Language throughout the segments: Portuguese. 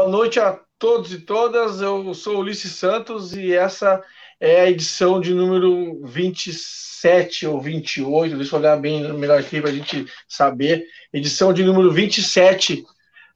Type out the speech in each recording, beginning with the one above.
Boa noite a todos e todas. Eu sou Ulisses Santos e essa é a edição de número 27 ou 28. Deixa eu olhar bem melhor aqui para a gente saber. Edição de número 27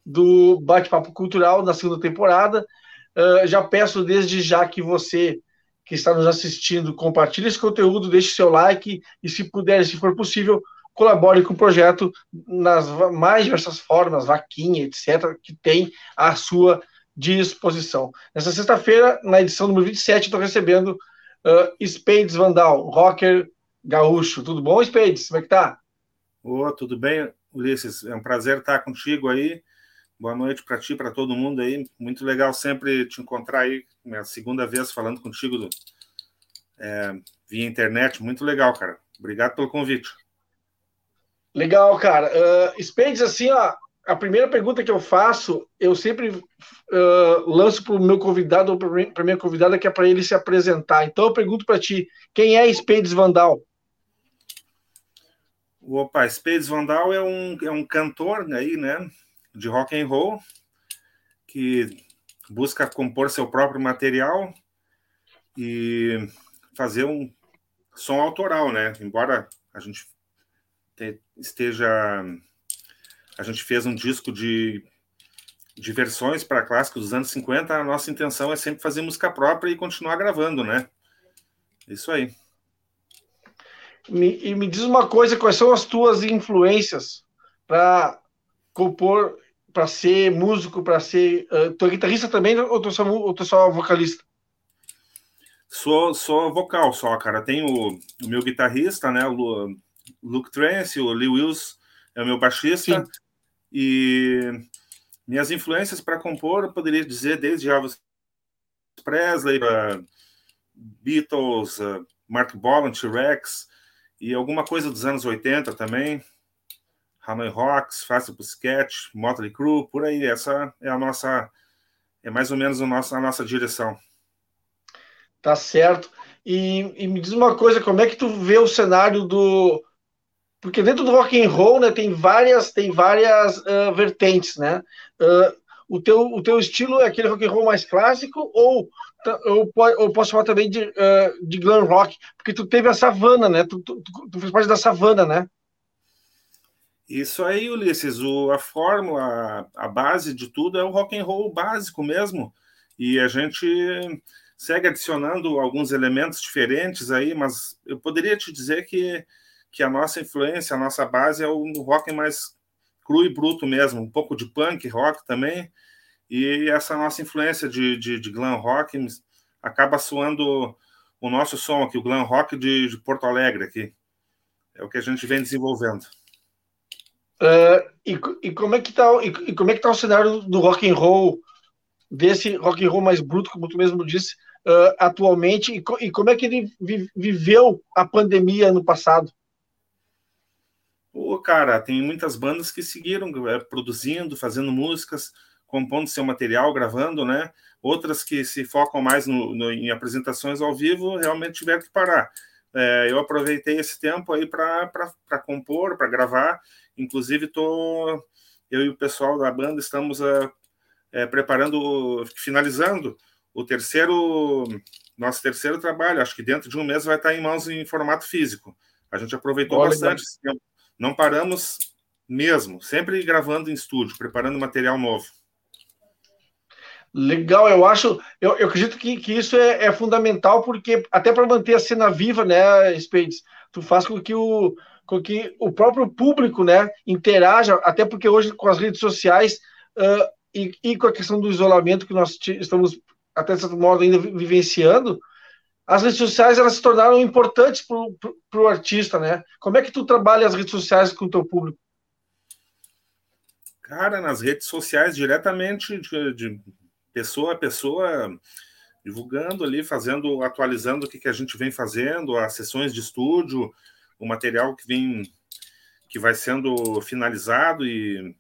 do Bate-Papo Cultural na segunda temporada. Uh, já peço desde já que você que está nos assistindo compartilhe esse conteúdo, deixe seu like e, se puder, se for possível, colabore com o projeto nas mais diversas formas, vaquinha, etc., que tem à sua disposição. Nessa sexta-feira, na edição número 27, estou recebendo uh, Spades Vandal, rocker gaúcho. Tudo bom, Spades? Como é que tá? Ô, tudo bem, Ulisses? É um prazer estar contigo aí. Boa noite para ti, para todo mundo aí. Muito legal sempre te encontrar aí. Minha segunda vez falando contigo do, é, via internet. Muito legal, cara. Obrigado pelo convite. Legal, cara. Uh, Spades, assim, ó, a primeira pergunta que eu faço, eu sempre uh, lanço para o meu convidado ou para minha convidada, que é para ele se apresentar. Então eu pergunto para ti, quem é Spades Vandal? Opa, Spades Vandal é um, é um cantor aí, né, de rock and roll, que busca compor seu próprio material e fazer um som autoral, né? Embora a gente esteja. A gente fez um disco de, de versões para clássicos dos anos 50. A nossa intenção é sempre fazer música própria e continuar gravando, né? Isso aí. Me, e me diz uma coisa: quais são as tuas influências para compor, para ser músico, para ser. Uh, tu é guitarrista também ou tu, só, ou tu só vocalista? Sou, sou vocal só, cara. Tenho o, o meu guitarrista, né? O Luke Trance, o Lee Wills é o meu baixista. Sim. E minhas influências para compor, eu poderia dizer desde Elvis Presley, uh, Beatles, uh, Mark Bolan, T-Rex, e alguma coisa dos anos 80 também. Hanoi Rocks, Fácil Pussycat, Motley Crue, por aí. Essa é a nossa, é mais ou menos a nossa, a nossa direção. Tá certo. E, e, me diz uma coisa, como é que tu vê o cenário do porque dentro do rock and roll, né, tem várias tem várias uh, vertentes, né? Uh, o teu o teu estilo é aquele rock and roll mais clássico ou ou, ou posso falar também de, uh, de glam rock, porque tu teve a Savana, né? Tu, tu, tu fez parte da Savana, né? Isso aí, Ulisses, o, a fórmula, a base de tudo é o rock and roll básico mesmo. E a gente segue adicionando alguns elementos diferentes aí, mas eu poderia te dizer que, que a nossa influência, a nossa base é o rock mais cru e bruto mesmo, um pouco de punk rock também, e essa nossa influência de, de, de glam rock acaba soando o nosso som aqui, o glam rock de, de Porto Alegre aqui. É o que a gente vem desenvolvendo. Uh, e, e, como é que tá e, e, como é que tá o cenário do rock and roll desse rock and roll mais bruto, como tu mesmo disse, uh, atualmente, e, e, como é que ele vi, viveu a pandemia no passado? Pô, cara, tem muitas bandas que seguiram é, produzindo, fazendo músicas, compondo seu material, gravando, né? Outras que se focam mais no, no, em apresentações ao vivo realmente tiveram que parar. É, eu aproveitei esse tempo aí para compor, para gravar. Inclusive, tô, eu e o pessoal da banda estamos uh, é, preparando, finalizando o terceiro, nosso terceiro trabalho. Acho que dentro de um mês vai estar em mãos em formato físico. A gente aproveitou Olha, bastante esse tempo. Não paramos mesmo, sempre gravando em estúdio, preparando material novo. Legal, eu acho, eu, eu acredito que, que isso é, é fundamental, porque até para manter a cena viva, né, Spades, tu faz com que o, com que o próprio público, né, interaja, até porque hoje com as redes sociais, uh, e, e, com a questão do isolamento que nós estamos, até certo modo, ainda vivenciando, as redes sociais elas se tornaram importantes para o artista, né? Como é que tu trabalha as redes sociais com o teu público? Cara, nas redes sociais, diretamente de, de pessoa a pessoa, divulgando ali, fazendo, atualizando o que, que a gente vem fazendo, as sessões de estúdio, o material que vem, que vai sendo finalizado e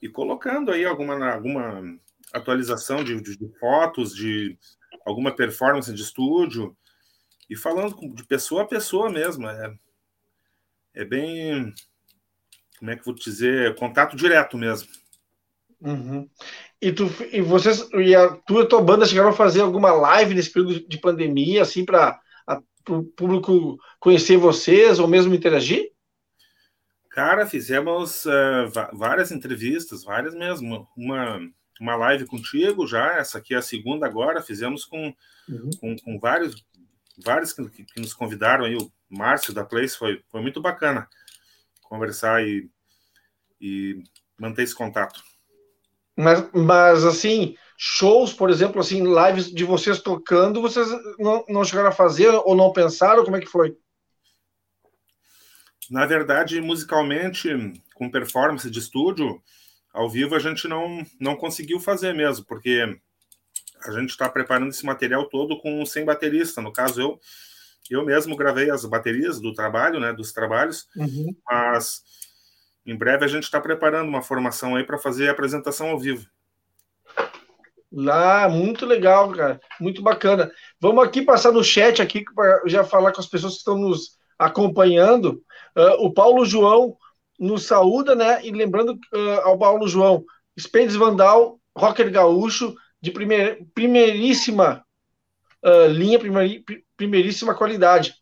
e colocando aí alguma, alguma atualização de, de, de, fotos, de alguma performance de estúdio, e falando de pessoa a pessoa mesmo. É, é bem. Como é que eu vou dizer? Contato direto mesmo. Uhum. E, tu, e vocês e a tua, tua banda chegaram a fazer alguma live nesse período de pandemia, assim, para o público conhecer vocês ou mesmo interagir? Cara, fizemos uh, várias entrevistas, várias mesmo. Uma, uma live contigo já, essa aqui é a segunda agora, fizemos com, uhum. com, com, vários, vários que, que, nos convidaram aí, o Márcio da Place, foi, foi muito bacana conversar e, e manter esse contato. Mas, mas assim, shows, por exemplo, assim, lives de vocês tocando, vocês não, não chegaram a fazer ou não pensaram? Como é que foi? Na verdade, musicalmente, com performance de estúdio, ao vivo a gente não, não conseguiu fazer mesmo, porque a gente está preparando esse material todo com sem baterista. No caso, eu eu mesmo gravei as baterias do trabalho, né, dos trabalhos, uhum. mas em breve a gente está preparando uma formação aí para fazer a apresentação ao vivo. Lá, muito legal, cara. Muito bacana. Vamos aqui passar no chat aqui para já falar com as pessoas que estão nos acompanhando. Uh, o Paulo João nos saúda, né? E lembrando uh, ao Paulo João, Spades Vandal, rocker gaúcho, de primeir, primeiríssima uh, linha, primeir, primeiríssima qualidade.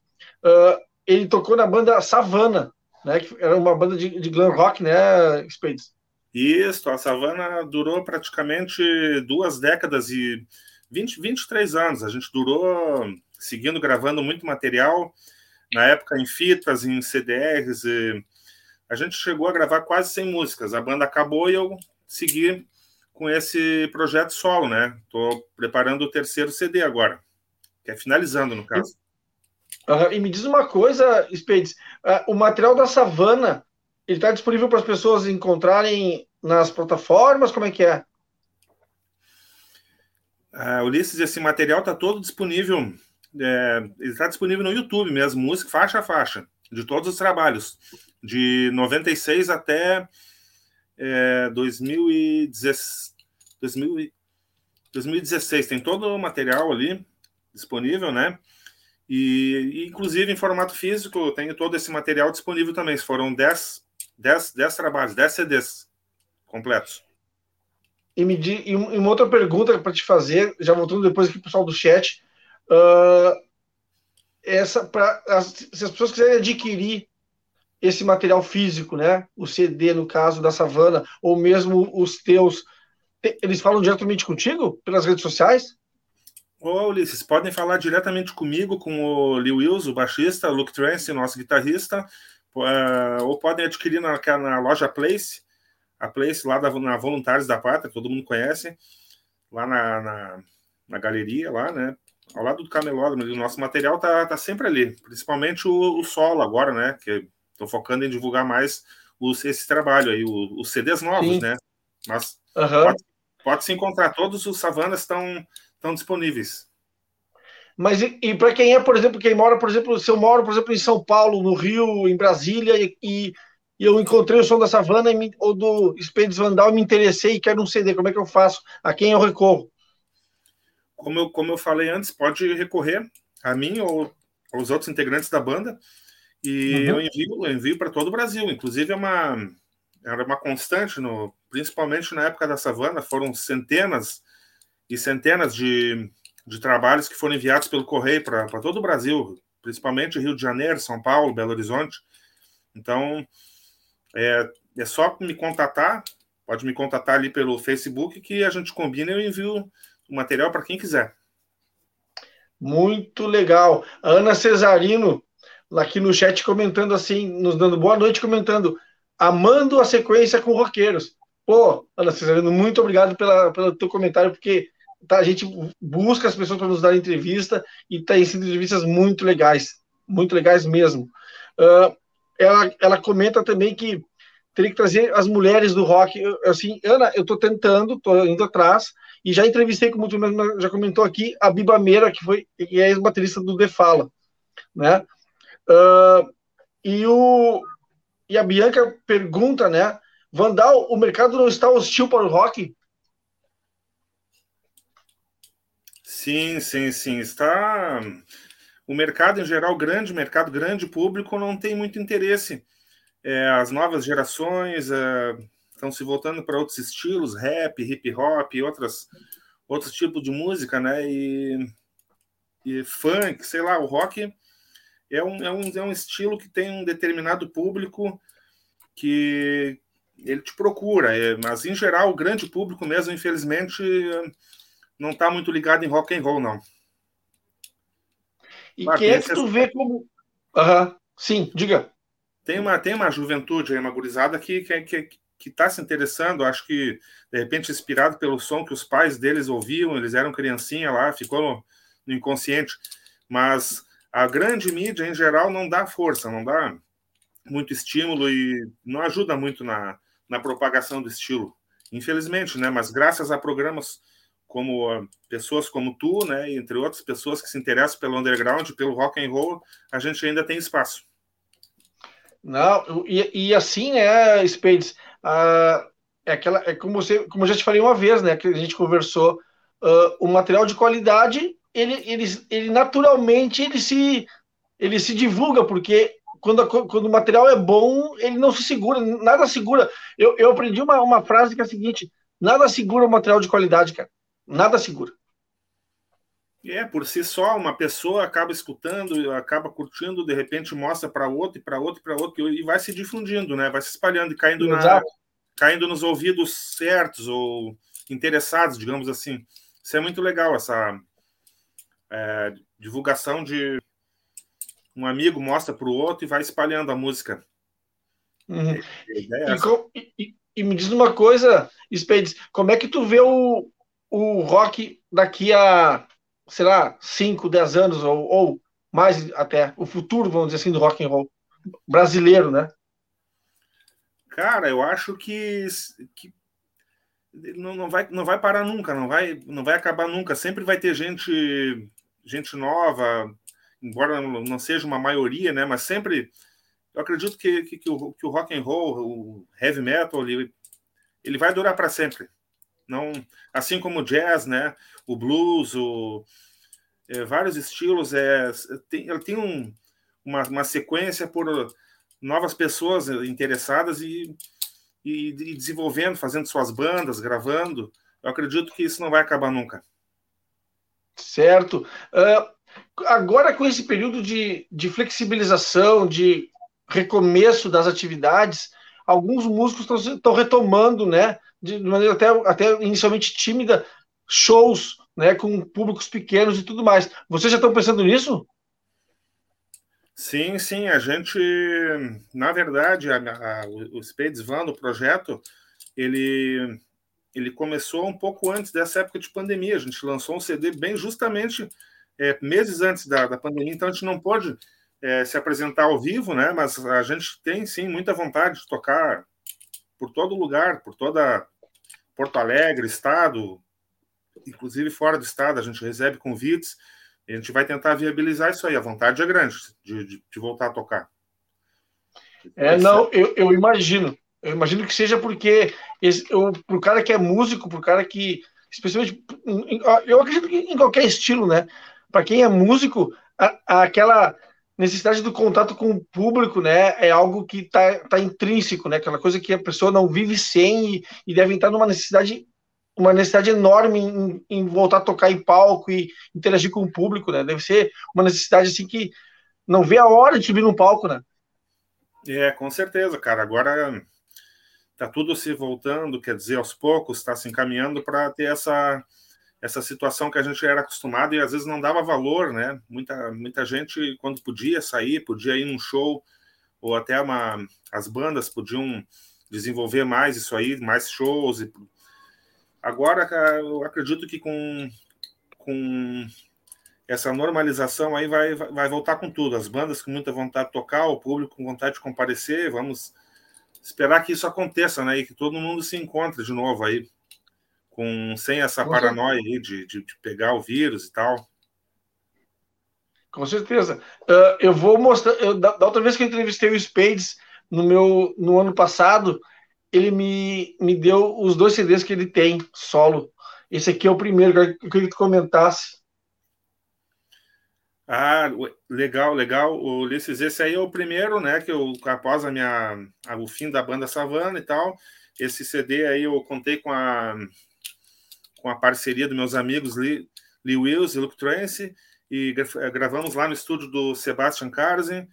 ele tocou na banda Savana, né? Que era uma banda de, de glam rock, né, Spades? Isso, a Savana durou praticamente duas décadas e 20, 23 anos. A gente durou seguindo gravando muito material, na época em fitas, em CDRs. A gente chegou a gravar quase 100 músicas. A banda acabou e eu segui com esse projeto solo, né? Estou preparando o terceiro CD agora, que é finalizando, no caso. Uhum. E me diz uma coisa, Spades, uh, o material da Savana, ele está disponível para as pessoas encontrarem nas plataformas? Como é que é? Uh, Ulisses, esse material está todo disponível. É, ele está disponível no YouTube mesmo, música faixa a faixa, de todos os trabalhos, de 96 até é, 2016, 2016. Tem todo o material ali disponível, né? E, inclusive, em formato físico, tenho todo esse material disponível também. Foram 10, 10, 10 trabalhos, 10 CDs completos. E, me e uma outra pergunta para te fazer, já voltando depois aqui para o pessoal do chat. Uh, essa, pra, as, se as pessoas quiserem adquirir esse material físico, né? O CD, no caso da Savana, ou mesmo os teus, eles falam diretamente contigo pelas redes sociais? Ô, Ulisses, podem falar diretamente comigo, com o Lee Wills, o baixista, Luke Trance, nosso guitarrista, uh, ou podem adquirir na, na, loja Place, a Place lá da, na Voluntários da Pátria, todo mundo conhece, lá na, na, na galeria, lá, né? Ao lado do camelódromo, o nosso material tá, tá sempre ali, principalmente o, o solo agora, né? Que estou focando em divulgar mais os, esse trabalho aí, os, os CDs novos, Sim. né? Mas uhum. pode, pode se encontrar, todos os savanas estão estão disponíveis. Mas e, e para quem é, por exemplo, quem mora, por exemplo, se eu moro, por exemplo, em São Paulo, no Rio, em Brasília, e, e, e eu encontrei o som da Savana me, ou do Spades Vandal e me interessei e quero um CD, como é que eu faço? A quem eu recorro? Como eu, como eu falei antes, pode recorrer a mim ou aos outros integrantes da banda e uhum. eu envio, envio para todo o Brasil. Inclusive, é uma, era uma constante, no, principalmente na época da Savana, foram centenas e centenas de, de trabalhos que foram enviados pelo correio para todo o Brasil, principalmente Rio de Janeiro, São Paulo, Belo Horizonte. Então, é, é só me contatar, pode me contatar ali pelo Facebook que a gente combina e eu envio o material para quem quiser. Muito legal. Ana Cesarino, aqui no chat, comentando assim, nos dando boa noite, comentando, amando a sequência com roqueiros. Pô, Ana Cesarino, muito obrigado pela, pelo teu comentário, porque tá, a gente busca as pessoas para nos dar entrevista e tem tá sido entrevistas muito legais, muito legais mesmo. Uh, ela, ela comenta também que teria que trazer as mulheres do rock. Eu, assim, Ana, eu estou tentando, estou indo atrás, e já entrevistei, como tu já comentou aqui, a Biba Meira, que foi que é ex-baterista do The Fala, né? Uh, e, o, e a Bianca pergunta, né? Vandal, o mercado não está hostil para o rock? Sim, sim, sim. Está. O mercado em geral, grande mercado, grande público, não tem muito interesse. É, as novas gerações, é, estão se voltando para outros estilos, rap, hip hop, outras, outros tipos de música, né? E, e funk, sei lá, o rock é um, é, um, é um estilo que tem um determinado público que ele te procura, é, mas em geral o grande público mesmo, infelizmente, não está muito ligado em rock and roll, não. E quem é que tu vê como. Uhum. Sim, diga. Tem uma, tem uma juventude aí, uma gurizada que está que, que, tá se interessando, acho que, de repente, inspirado pelo som que os pais deles ouviam, eles eram criancinha lá, ficou no, no inconsciente. Mas a grande mídia, em geral, não dá força, não dá muito estímulo e não ajuda muito na, na propagação do estilo. Infelizmente, né? Mas graças a programas como ah, pessoas como tu, né, entre outras pessoas que se interessam pelo underground, pelo rock and roll, a gente ainda tem espaço. Não, e, e assim, né, Spades, uh, é aquela, é como você, como eu já te falei uma vez, né, que a gente conversou, uh, o material de qualidade, ele, ele, ele naturalmente ele se, ele se divulga porque quando, quando o material é bom, ele não se segura, nada segura. Eu, eu aprendi uma, uma frase que é a seguinte: nada segura o material de qualidade, cara. Nada segura. É, por si só, uma pessoa acaba escutando, acaba curtindo, de repente mostra para outro, e para outro, para outro, e vai se difundindo, né? Vai se espalhando e caindo, na, caindo nos ouvidos certos ou interessados, digamos assim. Isso é muito legal, essa é, divulgação de um amigo mostra para o outro e vai espalhando a música. Uhum. É e, e, e, me diz uma coisa, Spades, como é que tu vê o, o rock daqui a, sei lá, 5, 10 anos ou, ou mais até, o futuro, vamos dizer assim, do rock and roll brasileiro, né? Cara, eu acho que, que não, não, vai, não vai parar nunca, não vai, não vai acabar nunca. Sempre vai ter gente, gente nova, embora não seja uma maioria, né? Mas sempre, eu acredito que, que, que, o, que o rock and roll, o heavy metal, ele, ele vai durar para sempre. Não, assim como o jazz, né? O blues, o, é, vários estilos, é, tem, ele tem um, uma, uma sequência por novas pessoas interessadas e, e, e, desenvolvendo, fazendo suas bandas, gravando. Eu acredito que isso não vai acabar nunca. Certo. Uh, agora, com esse período de, de flexibilização, de recomeço das atividades, alguns músicos estão retomando, né? De maneira até, até inicialmente tímida, shows né, com públicos pequenos e tudo mais. Vocês já estão pensando nisso? Sim, sim, a gente, na verdade, a, a, o Spades Van, o projeto, ele, ele começou um pouco antes dessa época de pandemia. A gente lançou um CD bem justamente é, meses antes da, da pandemia, então a gente não pôde é, se apresentar ao vivo, né? Mas a gente tem sim muita vontade de tocar por todo lugar, por toda Porto Alegre, estado, inclusive fora do estado, a gente recebe convites e a gente vai tentar viabilizar isso aí. A vontade é grande de, de, de voltar a tocar. É, não, eu, eu imagino. Eu imagino que seja porque para o cara que é músico, para o cara que, especialmente, eu acredito que em qualquer estilo, né? Para quem é músico, a, a, aquela necessidade do contato com o público, né, é algo que está tá intrínseco, né, aquela coisa que a pessoa não vive sem e, e deve estar numa necessidade uma necessidade enorme em, em, voltar a tocar em palco e interagir com o público, né, deve ser uma necessidade assim que não vê a hora de subir no palco, né. É, com certeza, cara, agora tá tudo se voltando, quer dizer, aos poucos está se encaminhando para ter essa essa situação que a gente era acostumado e às vezes não dava valor, né? Muita, muita gente, quando podia sair, podia ir num show, ou até uma, as bandas podiam desenvolver mais isso aí, mais shows. E... Agora, eu acredito que com, com essa normalização aí vai, vai voltar com tudo. As bandas com muita vontade de tocar, o público com vontade de comparecer, vamos esperar que isso aconteça, né? E que todo mundo se encontre de novo aí com sem essa com paranoia aí de, de, de, pegar o vírus e tal. Com certeza. Uh, eu vou mostrar. Eu, da, da, outra vez que eu entrevistei o Spades no meu no ano passado, ele me, me deu os dois CDs que ele tem solo. Esse aqui é o primeiro. Eu queria que tu comentasse. Ah, legal, legal. O Ulisses, esse aí é o primeiro, né? Que eu, após a minha, o fim da banda Savana e tal, esse CD aí eu contei com a, com a parceria dos meus amigos Lee, Lee Wills e Luke Trance, e gravamos lá no estúdio do Sebastian Carzen.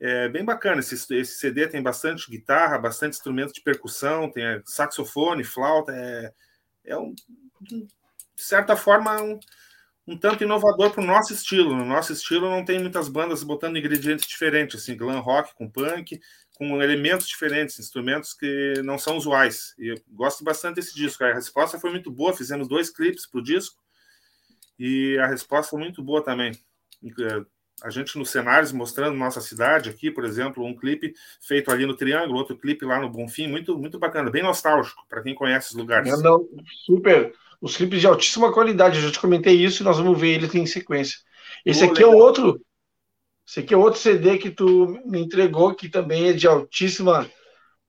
É bem bacana esse, esse CD, tem bastante guitarra, bastante instrumento de percussão, tem saxofone, flauta, é, é um, de certa forma um, um tanto inovador para o nosso estilo. No nosso estilo não tem muitas bandas botando ingredientes diferentes, assim, glam rock com punk, com elementos diferentes, instrumentos que não são usuais. E eu gosto bastante desse disco. A resposta foi muito boa, fizemos dois clipes para o disco e a resposta foi muito boa também. A gente nos cenários mostrando nossa cidade aqui, por exemplo, um clipe feito ali no Triângulo, outro clipe lá no Bonfim, muito muito bacana, bem nostálgico para quem conhece os lugares. Não, não, super. Os clipes de altíssima qualidade, eu já te comentei isso e nós vamos ver eles em sequência. Esse aqui legal. é o outro esse aqui é outro CD que tu me entregou, que também é de altíssima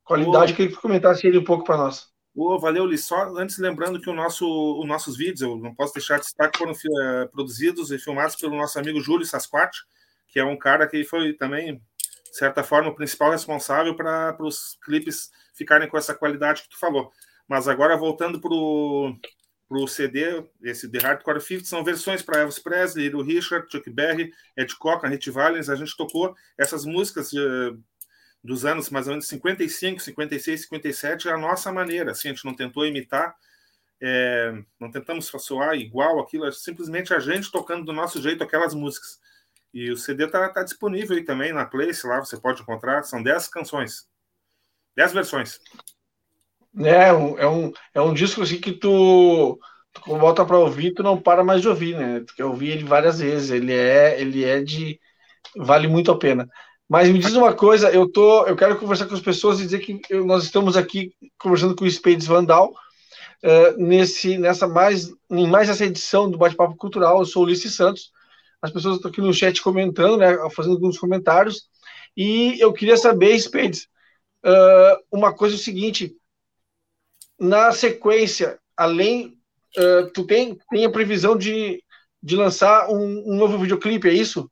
qualidade. Oh. Queria que tu comentasse ele um pouco para nós. Oh, valeu, Li. Só antes lembrando que o nosso, os nossos vídeos, eu não posso deixar de destaque, foram é, produzidos e filmados pelo nosso amigo Júlio Sasquatch, que é um cara que foi também, de certa forma, o principal responsável para os clipes ficarem com essa qualidade que tu falou. Mas agora, voltando para o para o CD, esse The Hardcore 50, são versões para Elvis Presley, Little Richard, Chuck Berry, Ed Cochran, Hit Valens. A gente tocou essas músicas de, dos anos mais ou menos 55, 56, 57, é a nossa maneira. Assim, a gente não tentou imitar, é, não tentamos soar igual aquilo, é simplesmente a gente tocando do nosso jeito aquelas músicas. E o CD está tá disponível aí também na Place, lá você pode encontrar. São 10 canções, 10 versões. É, é um, é um, é um disco assim que tu, tu volta para ouvir, tu não para mais de ouvir, né? Tu quer ouvir ele várias vezes. Ele é, ele é de vale muito a pena. Mas me diz uma coisa, eu tô, eu quero conversar com as pessoas e dizer que eu, nós estamos aqui conversando com o Spades Vandal uh, nesse, nessa mais, em mais essa edição do Bate-Papo Cultural. Eu sou Ulisses Santos. As pessoas estão aqui no chat comentando, né, fazendo alguns comentários. E eu queria saber, Spades, uh, uma coisa é o seguinte: na sequência, além, uh, tu tem, tem a previsão de, de lançar um, um, novo videoclipe, é isso?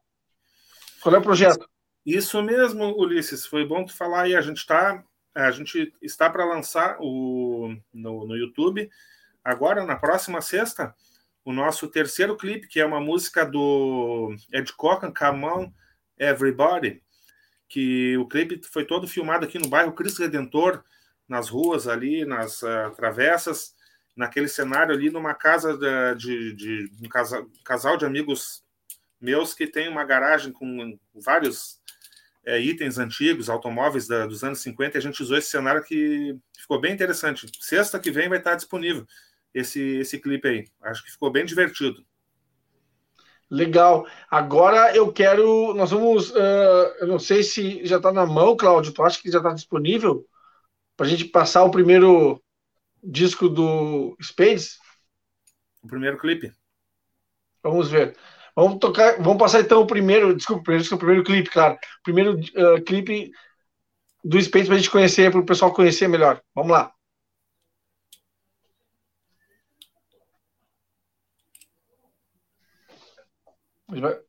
Qual é o projeto? Isso mesmo, Ulisses. Foi bom tu falar aí. A gente está a gente está para lançar o, no, no YouTube agora na próxima sexta o nosso terceiro clipe, que é uma música do Ed Cochran, Come On Everybody, que o clipe foi todo filmado aqui no bairro Cristo Redentor, nas ruas ali, nas uh, travessas, naquele cenário ali, numa casa de, de, de um, casal, um casal de amigos meus que tem uma garagem com vários é, itens antigos, automóveis da, dos anos 50, e a gente usou esse cenário que ficou bem interessante. Sexta que vem vai estar disponível esse, esse clipe aí. Acho que ficou bem divertido. Legal. Agora eu quero. Nós vamos. Uh, eu não sei se já está na mão, Cláudio. Tu acha que já está disponível? Para a gente passar o primeiro disco do Spades? O primeiro clipe. Vamos ver. Vamos tocar, vamos passar então o primeiro, desculpa, o primeiro, o primeiro clipe, claro. O primeiro uh, clipe do Spades para a gente conhecer, para o pessoal conhecer melhor. Vamos lá. Vai.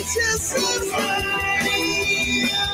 Just so mine.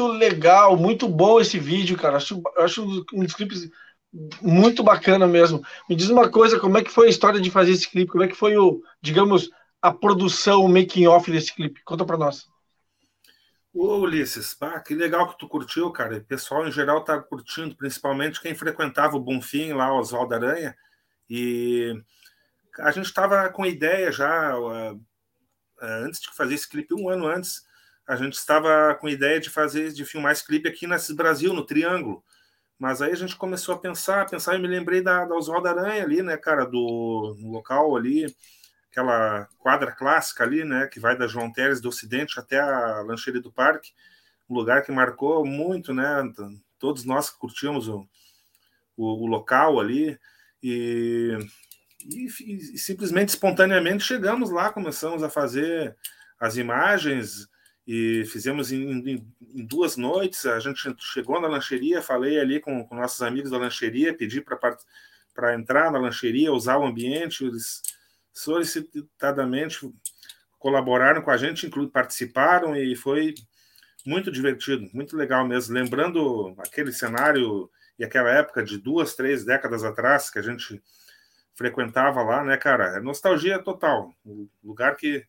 Muito legal, muito bom esse vídeo, cara. Acho, acho um dos clipes muito bacana mesmo. Me diz uma coisa, como é que foi a história de fazer esse clipe? Como é que foi o, digamos, a produção, o making off desse clipe? Conta para nós. Ô, Ulisses, pá, que legal que tu curtiu, cara. O pessoal em geral tá curtindo, principalmente quem frequentava o Bonfim lá, Oswaldo Aranha. E a gente estava com ideia já, uh, antes de fazer esse clipe, um ano antes, a gente estava com a ideia de fazer, de filmar esse clipe aqui nesse Brasil, no Triângulo. Mas aí a gente começou a pensar, pensar, e me lembrei da, da Oswaldo Aranha ali, né, cara, do local ali, aquela quadra clássica ali, né, que vai da João Teres do Ocidente até a Lancheria do Parque, um lugar que marcou muito, né, todos nós que curtimos o, o, o local ali, e, e, e simplesmente, espontaneamente, chegamos lá, começamos a fazer as imagens, e fizemos em, em, em, duas noites. A gente chegou na lancheria, falei ali com, com nossos amigos da lancheria, pedi para entrar na lancheria, usar o ambiente. Eles solicitadamente colaboraram com a gente, inclusive participaram e foi muito divertido, muito legal mesmo. Lembrando aquele cenário e aquela época de duas, três décadas atrás que a gente frequentava lá, né, cara? É nostalgia total. O lugar que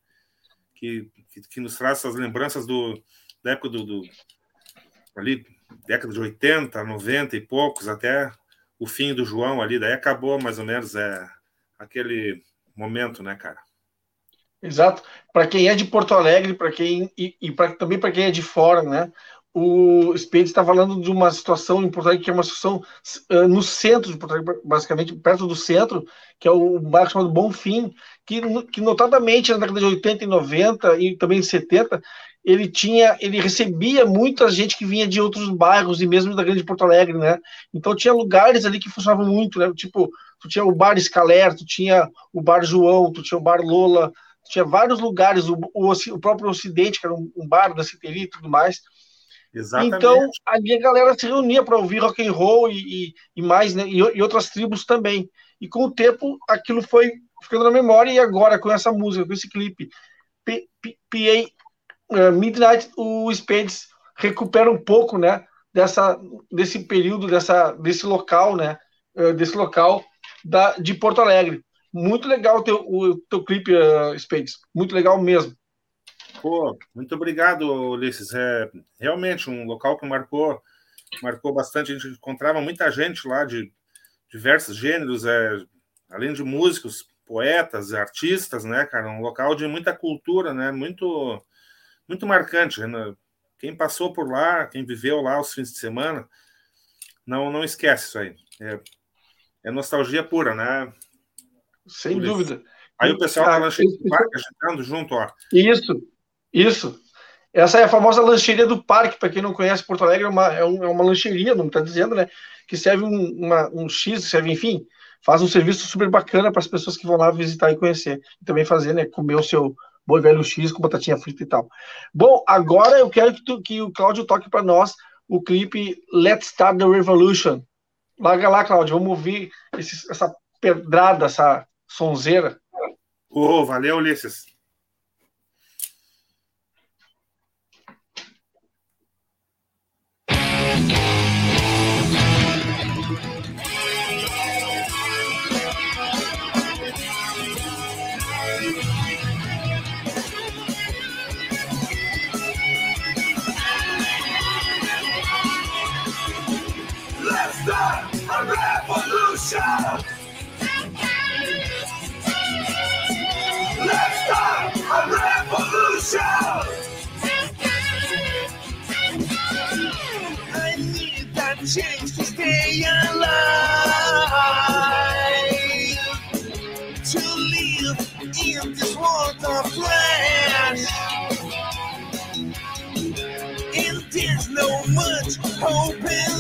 que, que, nos traz essas lembranças do, da época do, do, ali, década de 80, 90 e poucos, até o fim do João ali, daí acabou mais ou menos é, aquele momento, né, cara? Exato. Para quem é de Porto Alegre, para quem e, e pra, também para quem é de fora, né? O Spade está falando de uma situação Alegre que é uma situação uh, no centro de Porto Alegre, basicamente perto do centro, que é o bairro chamado Bonfim, que, que notadamente na década de 80 e 90 e também em 70, ele tinha, ele recebia muita gente que vinha de outros bairros e mesmo da grande Porto Alegre, né? Então tinha lugares ali que funcionavam muito, né? Tipo, tu tinha o bar Escaler, tu tinha o bar João, tu tinha o bar Lola, tinha vários lugares, o, o, o próprio Ocidente, que era um, um bar da Citeri e tudo mais. Exatamente. Então, ali a galera se reunia para ouvir rock and roll e, e, e mais, né? E, e, outras tribos também. E com o tempo, aquilo foi ficando na memória, e agora, com essa música, com esse clipe, PA uh, Midnight, o Spades recupera um pouco, né? Dessa, desse período, dessa, desse local, né? Uh, desse local da, de Porto Alegre. Muito legal o teu, o teu clipe, uh, Spades. Muito legal mesmo. Pô, muito obrigado, Ulisses. É realmente um local que marcou marcou bastante. A gente encontrava muita gente lá de diversos gêneros, é, além de músicos, poetas, artistas, né, cara? Um local de muita cultura, né? Muito, muito marcante. Né? Quem passou por lá, quem viveu lá os fins de semana, não, não esquece isso aí. É, é nostalgia pura, né? Sem por dúvida. Aí o pessoal da lancheria do parque agitando junto, ó. Isso, isso. Essa é a famosa lancheria do parque, para quem não conhece Porto Alegre, é uma, é, é uma lancheria, não está dizendo, né? Que serve um, uma, um X, serve, enfim, faz um serviço super bacana para as pessoas que vão lá visitar e conhecer. E também fazer, né? Comer o seu boi velho X com batatinha frita e tal. Bom, agora eu quero que, tu, que o Cláudio toque para nós o clipe Let's Start the Revolution. Larga lá, Cláudio, vamos ouvir esse, essa pedrada, essa sonzeira. Oh, valeu, Ulisses. Stay alive. To live in this world of flesh. And there's no much hope in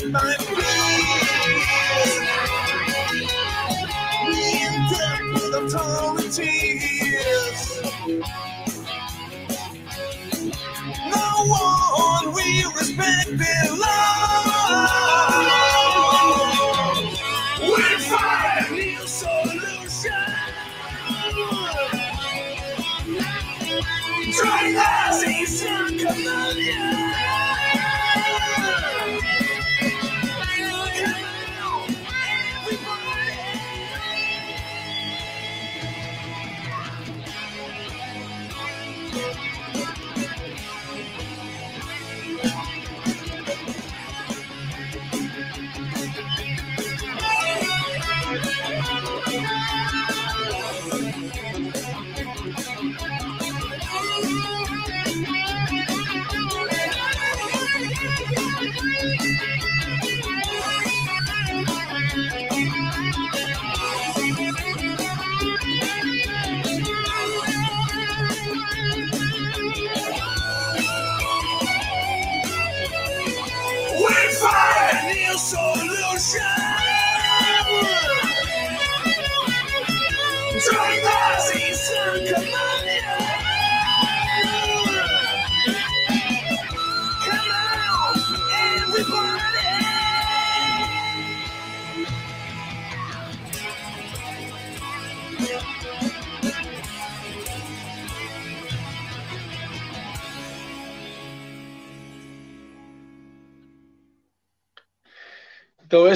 have my way. Então,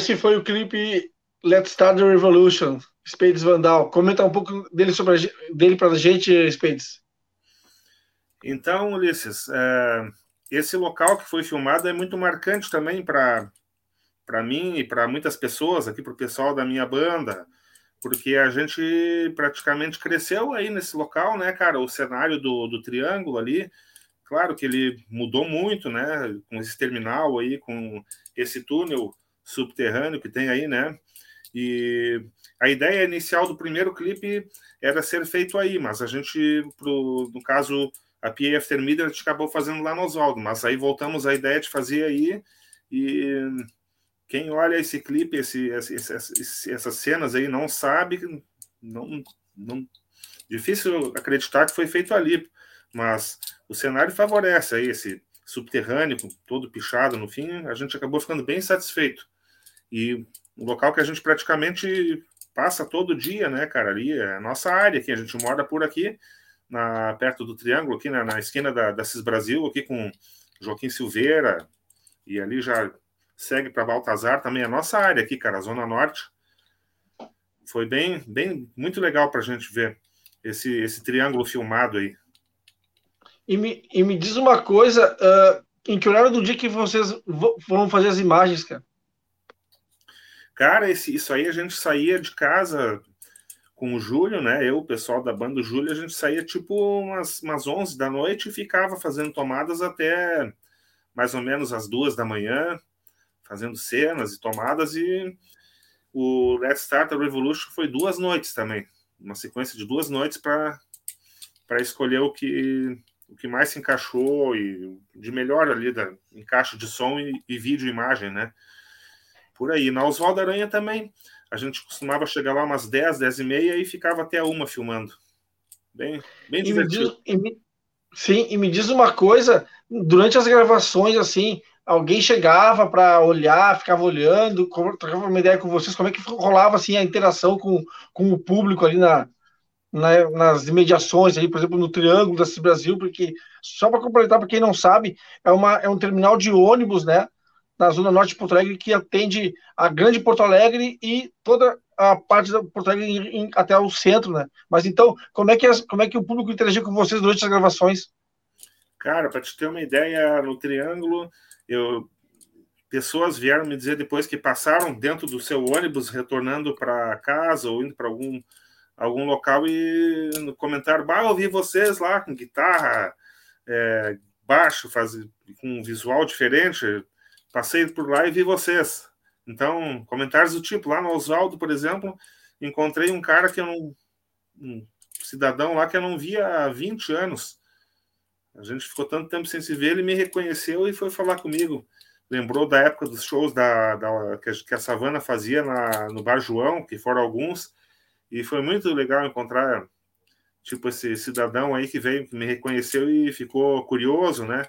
esse foi o clipe Let's Start the Revolution, Spades Vandal. Comenta um pouco dele, sobre a, dele para a gente, Spades. Então, Ulisses, é, esse local que foi filmado é muito marcante também para mim e para muitas pessoas, aqui para o pessoal da minha banda, porque a gente praticamente cresceu aí nesse local, né, cara? O cenário do, do Triângulo ali, claro que ele mudou muito, né? Com esse terminal aí, com esse túnel subterrâneo que tem aí, né? E a ideia inicial do primeiro clipe era ser feito aí, mas a gente, pro, no caso, a PA After Media, a gente acabou fazendo lá no Oswaldo, mas aí voltamos à ideia de fazer aí, e quem olha esse clipe, esse, esse, esse, essas cenas aí, não sabe, não, não, difícil acreditar que foi feito ali, mas o cenário favorece aí esse subterrâneo, todo pichado no fim, a gente acabou ficando bem satisfeito. E um local que a gente praticamente passa todo dia, né, cara? Ali é a nossa área aqui, a gente mora por aqui, na, perto do Triângulo, aqui na, na esquina da, da Cis Brasil, aqui com Joaquim Silveira, e ali já segue para Baltazar, também é a nossa área aqui, cara, Zona Norte. Foi bem, bem, muito legal para a gente ver esse, esse triângulo filmado aí. E me, e me diz uma coisa, uh, em que horário do dia que vocês vão fazer as imagens, cara? Cara, esse, isso aí a gente saía de casa com o Júlio, né? Eu, o pessoal da banda do Júlio, a gente saía tipo umas, umas 11 da noite e ficava fazendo tomadas até mais ou menos as duas da manhã, fazendo cenas e tomadas. E o Let's Start a Revolution foi duas noites também, uma sequência de duas noites para escolher o que o que mais se encaixou e de melhor ali da encaixe de som e, e vídeo e imagem, né? Por aí. Na Oswaldo Aranha também, a gente costumava chegar lá umas 10, 10 e meia e ficava até uma filmando. Bem, bem divertido. E me diz, e me, sim, e me diz uma coisa, durante as gravações, assim, alguém chegava para olhar, ficava olhando, trocava uma ideia com vocês, como é que rolava assim a interação com, com o público ali na, na, nas imediações, ali, por exemplo, no Triângulo da Brasil, porque, só para completar, para quem não sabe, é, uma, é um terminal de ônibus, né? Na zona norte de Porto Alegre, que atende a grande Porto Alegre e toda a parte da Porto Alegre em, em, até o centro, né? Mas então, como é que as, como é que o público interagiu com vocês durante as gravações? Cara, para te ter uma ideia, no Triângulo, eu pessoas vieram me dizer depois que passaram dentro do seu ônibus retornando para casa ou indo para algum algum local e no comentário, bah, eu vi vocês lá com guitarra, é, baixo, faz, com um visual diferente, passei por lá e vi vocês. Então, comentários do tipo, lá no Oswaldo, por exemplo, encontrei um cara que eu não. Um cidadão lá que eu não via há 20 anos. A gente ficou tanto tempo sem se ver, ele me reconheceu e foi falar comigo. Lembrou da época dos shows da, da que, a, Savana fazia na, no Bar João, que foram alguns, e foi muito legal encontrar tipo esse cidadão aí que veio, que me reconheceu e ficou curioso, né?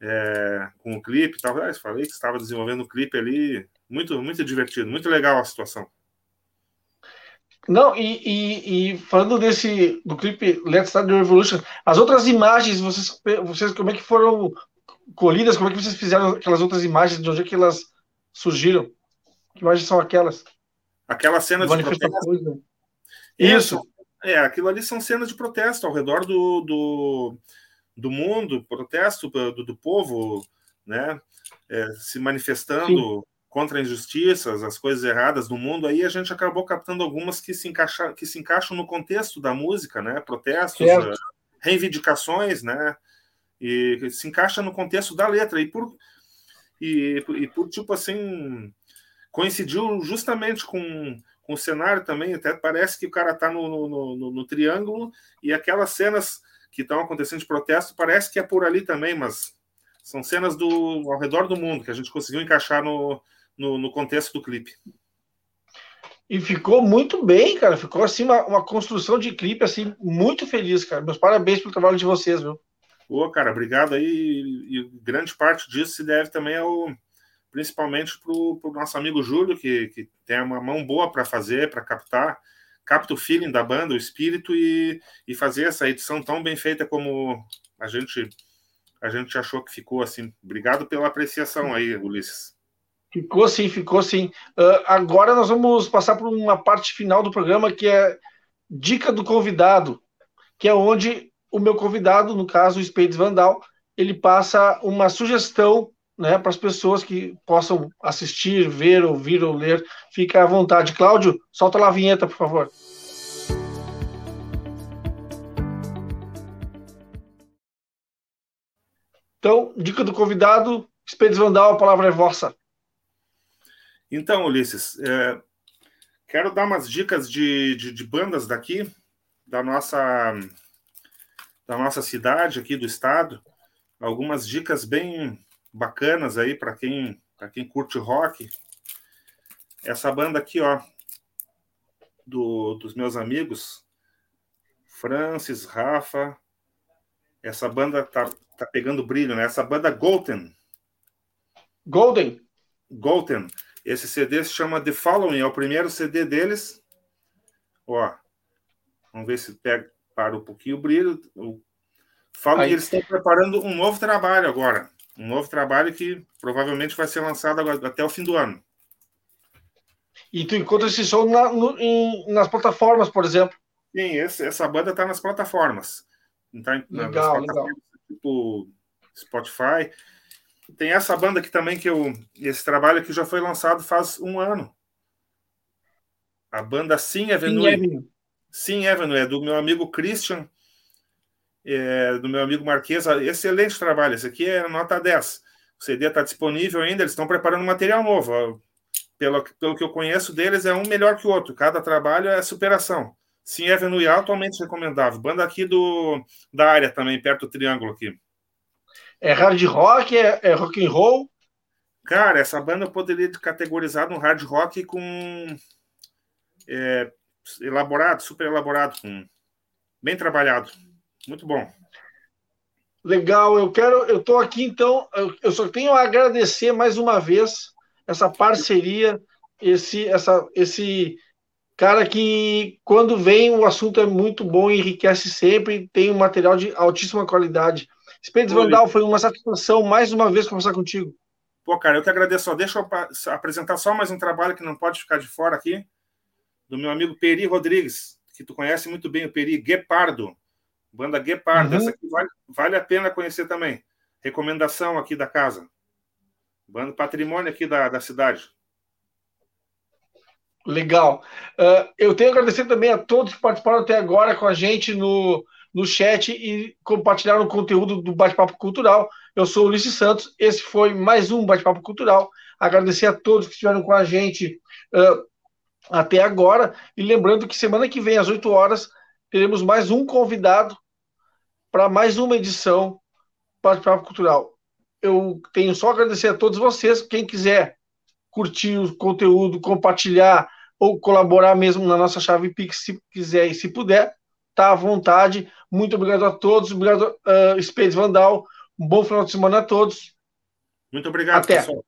É, com o clipe e tal. Ah, falei que estava desenvolvendo o clipe ali. Muito, muito divertido, muito legal a situação. Não, e, e, e, falando desse do clipe Let's Start the Revolution, as outras imagens, vocês, vocês como é que foram colhidas? Como é que vocês fizeram aquelas outras imagens? De onde é que elas surgiram? Que imagens são aquelas? Aquelas cenas de protesto. Isso. É, aquilo ali são cenas de protesto ao redor do, do do mundo, protesto do, do povo, né, é, se manifestando Sim. contra injustiças, as coisas erradas do mundo, aí a gente acabou captando algumas que se, encaixa, que se encaixam no contexto da música, né, protestos, certo. reivindicações, né, e se encaixa no contexto da letra, e por, e, e por tipo assim, coincidiu justamente com com o cenário também, até parece que o cara está no, no, no, no, triângulo e aquelas cenas que estão acontecendo de protesto, parece que é por ali também, mas são cenas do ao redor do mundo que a gente conseguiu encaixar no, no, no contexto do clipe. E ficou muito bem, cara. Ficou assim uma, uma, construção de clipe assim muito feliz, cara. Meus parabéns pelo trabalho de vocês, viu? Pô, cara, obrigado aí. E, e grande parte disso se deve também ao principalmente para o nosso amigo Júlio, que, que tem uma mão boa para fazer, para captar capta o feeling da banda, o espírito e, e fazer essa edição tão bem feita como a gente a gente achou que ficou assim. Obrigado pela apreciação aí, Ulisses. Ficou sim, ficou sim. Uh, agora nós vamos passar por uma parte final do programa que é dica do convidado, que é onde o meu convidado, no caso o Spades Vandal, ele passa uma sugestão né, para as pessoas que possam assistir, ver, ouvir ou ler. Fica à vontade. Cláudio, solta lá a vinheta, por favor. Então, dica do convidado, Spades Vandal, a palavra é vossa. Então, Ulisses, é, Quero dar umas dicas de, de, de bandas daqui, da nossa, da nossa cidade, aqui do estado. Algumas dicas bem bacanas aí para quem, quem curte rock. Essa banda aqui, ó, do, dos meus amigos, Francis, Rafa. Essa banda tá, tá pegando brilho, né? Essa banda Golden. Golden? Golden. Esse CD se chama The Following, é o primeiro CD deles. Ó, vamos ver se pega, para um pouquinho o brilho. Falam que eles estão preparando um novo trabalho agora. Um novo trabalho que provavelmente vai ser lançado até o fim do ano. E tu encontra esse som na, no, em, nas plataformas, por exemplo. Sim, esse, essa banda está nas plataformas. Tá, legal, legal. Tipo Spotify. Tem essa banda aqui também que eu. Esse trabalho aqui já foi lançado faz um ano. A banda Sim Avenue. Sim Avenue, Sim Avenue é do meu amigo Christian, é, do meu amigo Marquesa. Excelente trabalho. Esse aqui é nota 10. O CD está disponível ainda, eles estão preparando material novo pelo, pelo que eu conheço deles, é um melhor que o outro. Cada trabalho é superação. Sim, Avenue altamente recomendável. Banda aqui do, da área também, perto do Triângulo aqui. É hard rock, é, é rock and roll? Cara, essa banda eu poderia categorizar no hard rock com é, elaborado, super elaborado, com, bem trabalhado. Muito bom. Legal, eu quero, eu estou aqui então, eu, eu só tenho a agradecer mais uma vez essa parceria, esse, essa, esse cara que, quando vem, o assunto é muito bom, enriquece sempre, tem um material de altíssima qualidade. Spades Vandal, foi uma satisfação mais uma vez conversar contigo. Pô, cara, eu que agradeço. Deixa eu apresentar só mais um trabalho que não pode ficar de fora aqui, do meu amigo Peri Rodrigues, que tu conhece muito bem, o Peri Guepardo, banda Guepardo. Uhum. Essa aqui vale, vale a pena conhecer também. Recomendação aqui da casa. Bando patrimônio aqui da, da cidade. Legal. Uh, eu tenho a agradecer também a todos que participaram até agora com a gente no, no chat e compartilharam o conteúdo do Bate-Papo Cultural. Eu sou o Ulisses Santos, esse foi mais um Bate-Papo Cultural. Agradecer a todos que estiveram com a gente uh, até agora. E lembrando que semana que vem, às 8 horas, teremos mais um convidado para mais uma edição do Bate-Papo Cultural eu tenho só a agradecer a todos vocês. Quem quiser curtir o conteúdo, compartilhar ou colaborar mesmo na nossa chave Pix, se quiser e se puder, tá à vontade. Muito obrigado a todos. Obrigado, uh, Spades Vandal. Um bom final de semana a todos. Muito obrigado, Até. pessoal.